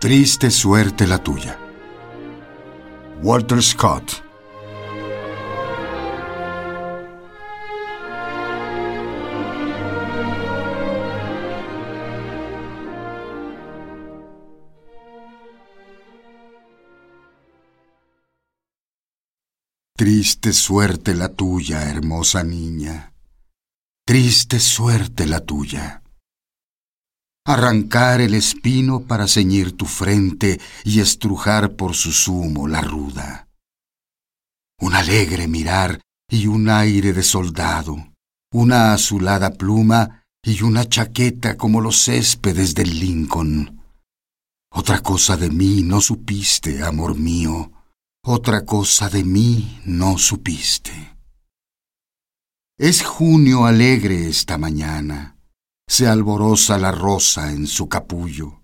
Triste suerte la tuya. Walter Scott. Triste suerte la tuya, hermosa niña. Triste suerte la tuya arrancar el espino para ceñir tu frente y estrujar por su zumo la ruda. Un alegre mirar y un aire de soldado, una azulada pluma y una chaqueta como los céspedes del Lincoln. Otra cosa de mí no supiste, amor mío, otra cosa de mí no supiste. Es junio alegre esta mañana se alborosa la rosa en su capullo,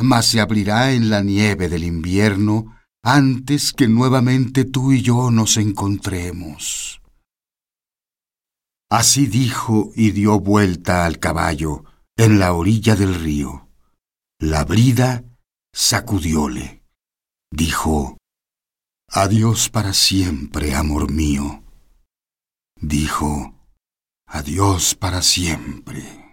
mas se abrirá en la nieve del invierno antes que nuevamente tú y yo nos encontremos. Así dijo y dio vuelta al caballo en la orilla del río. La brida sacudióle. Dijo, Adiós para siempre, amor mío. Dijo, Adiós para siempre.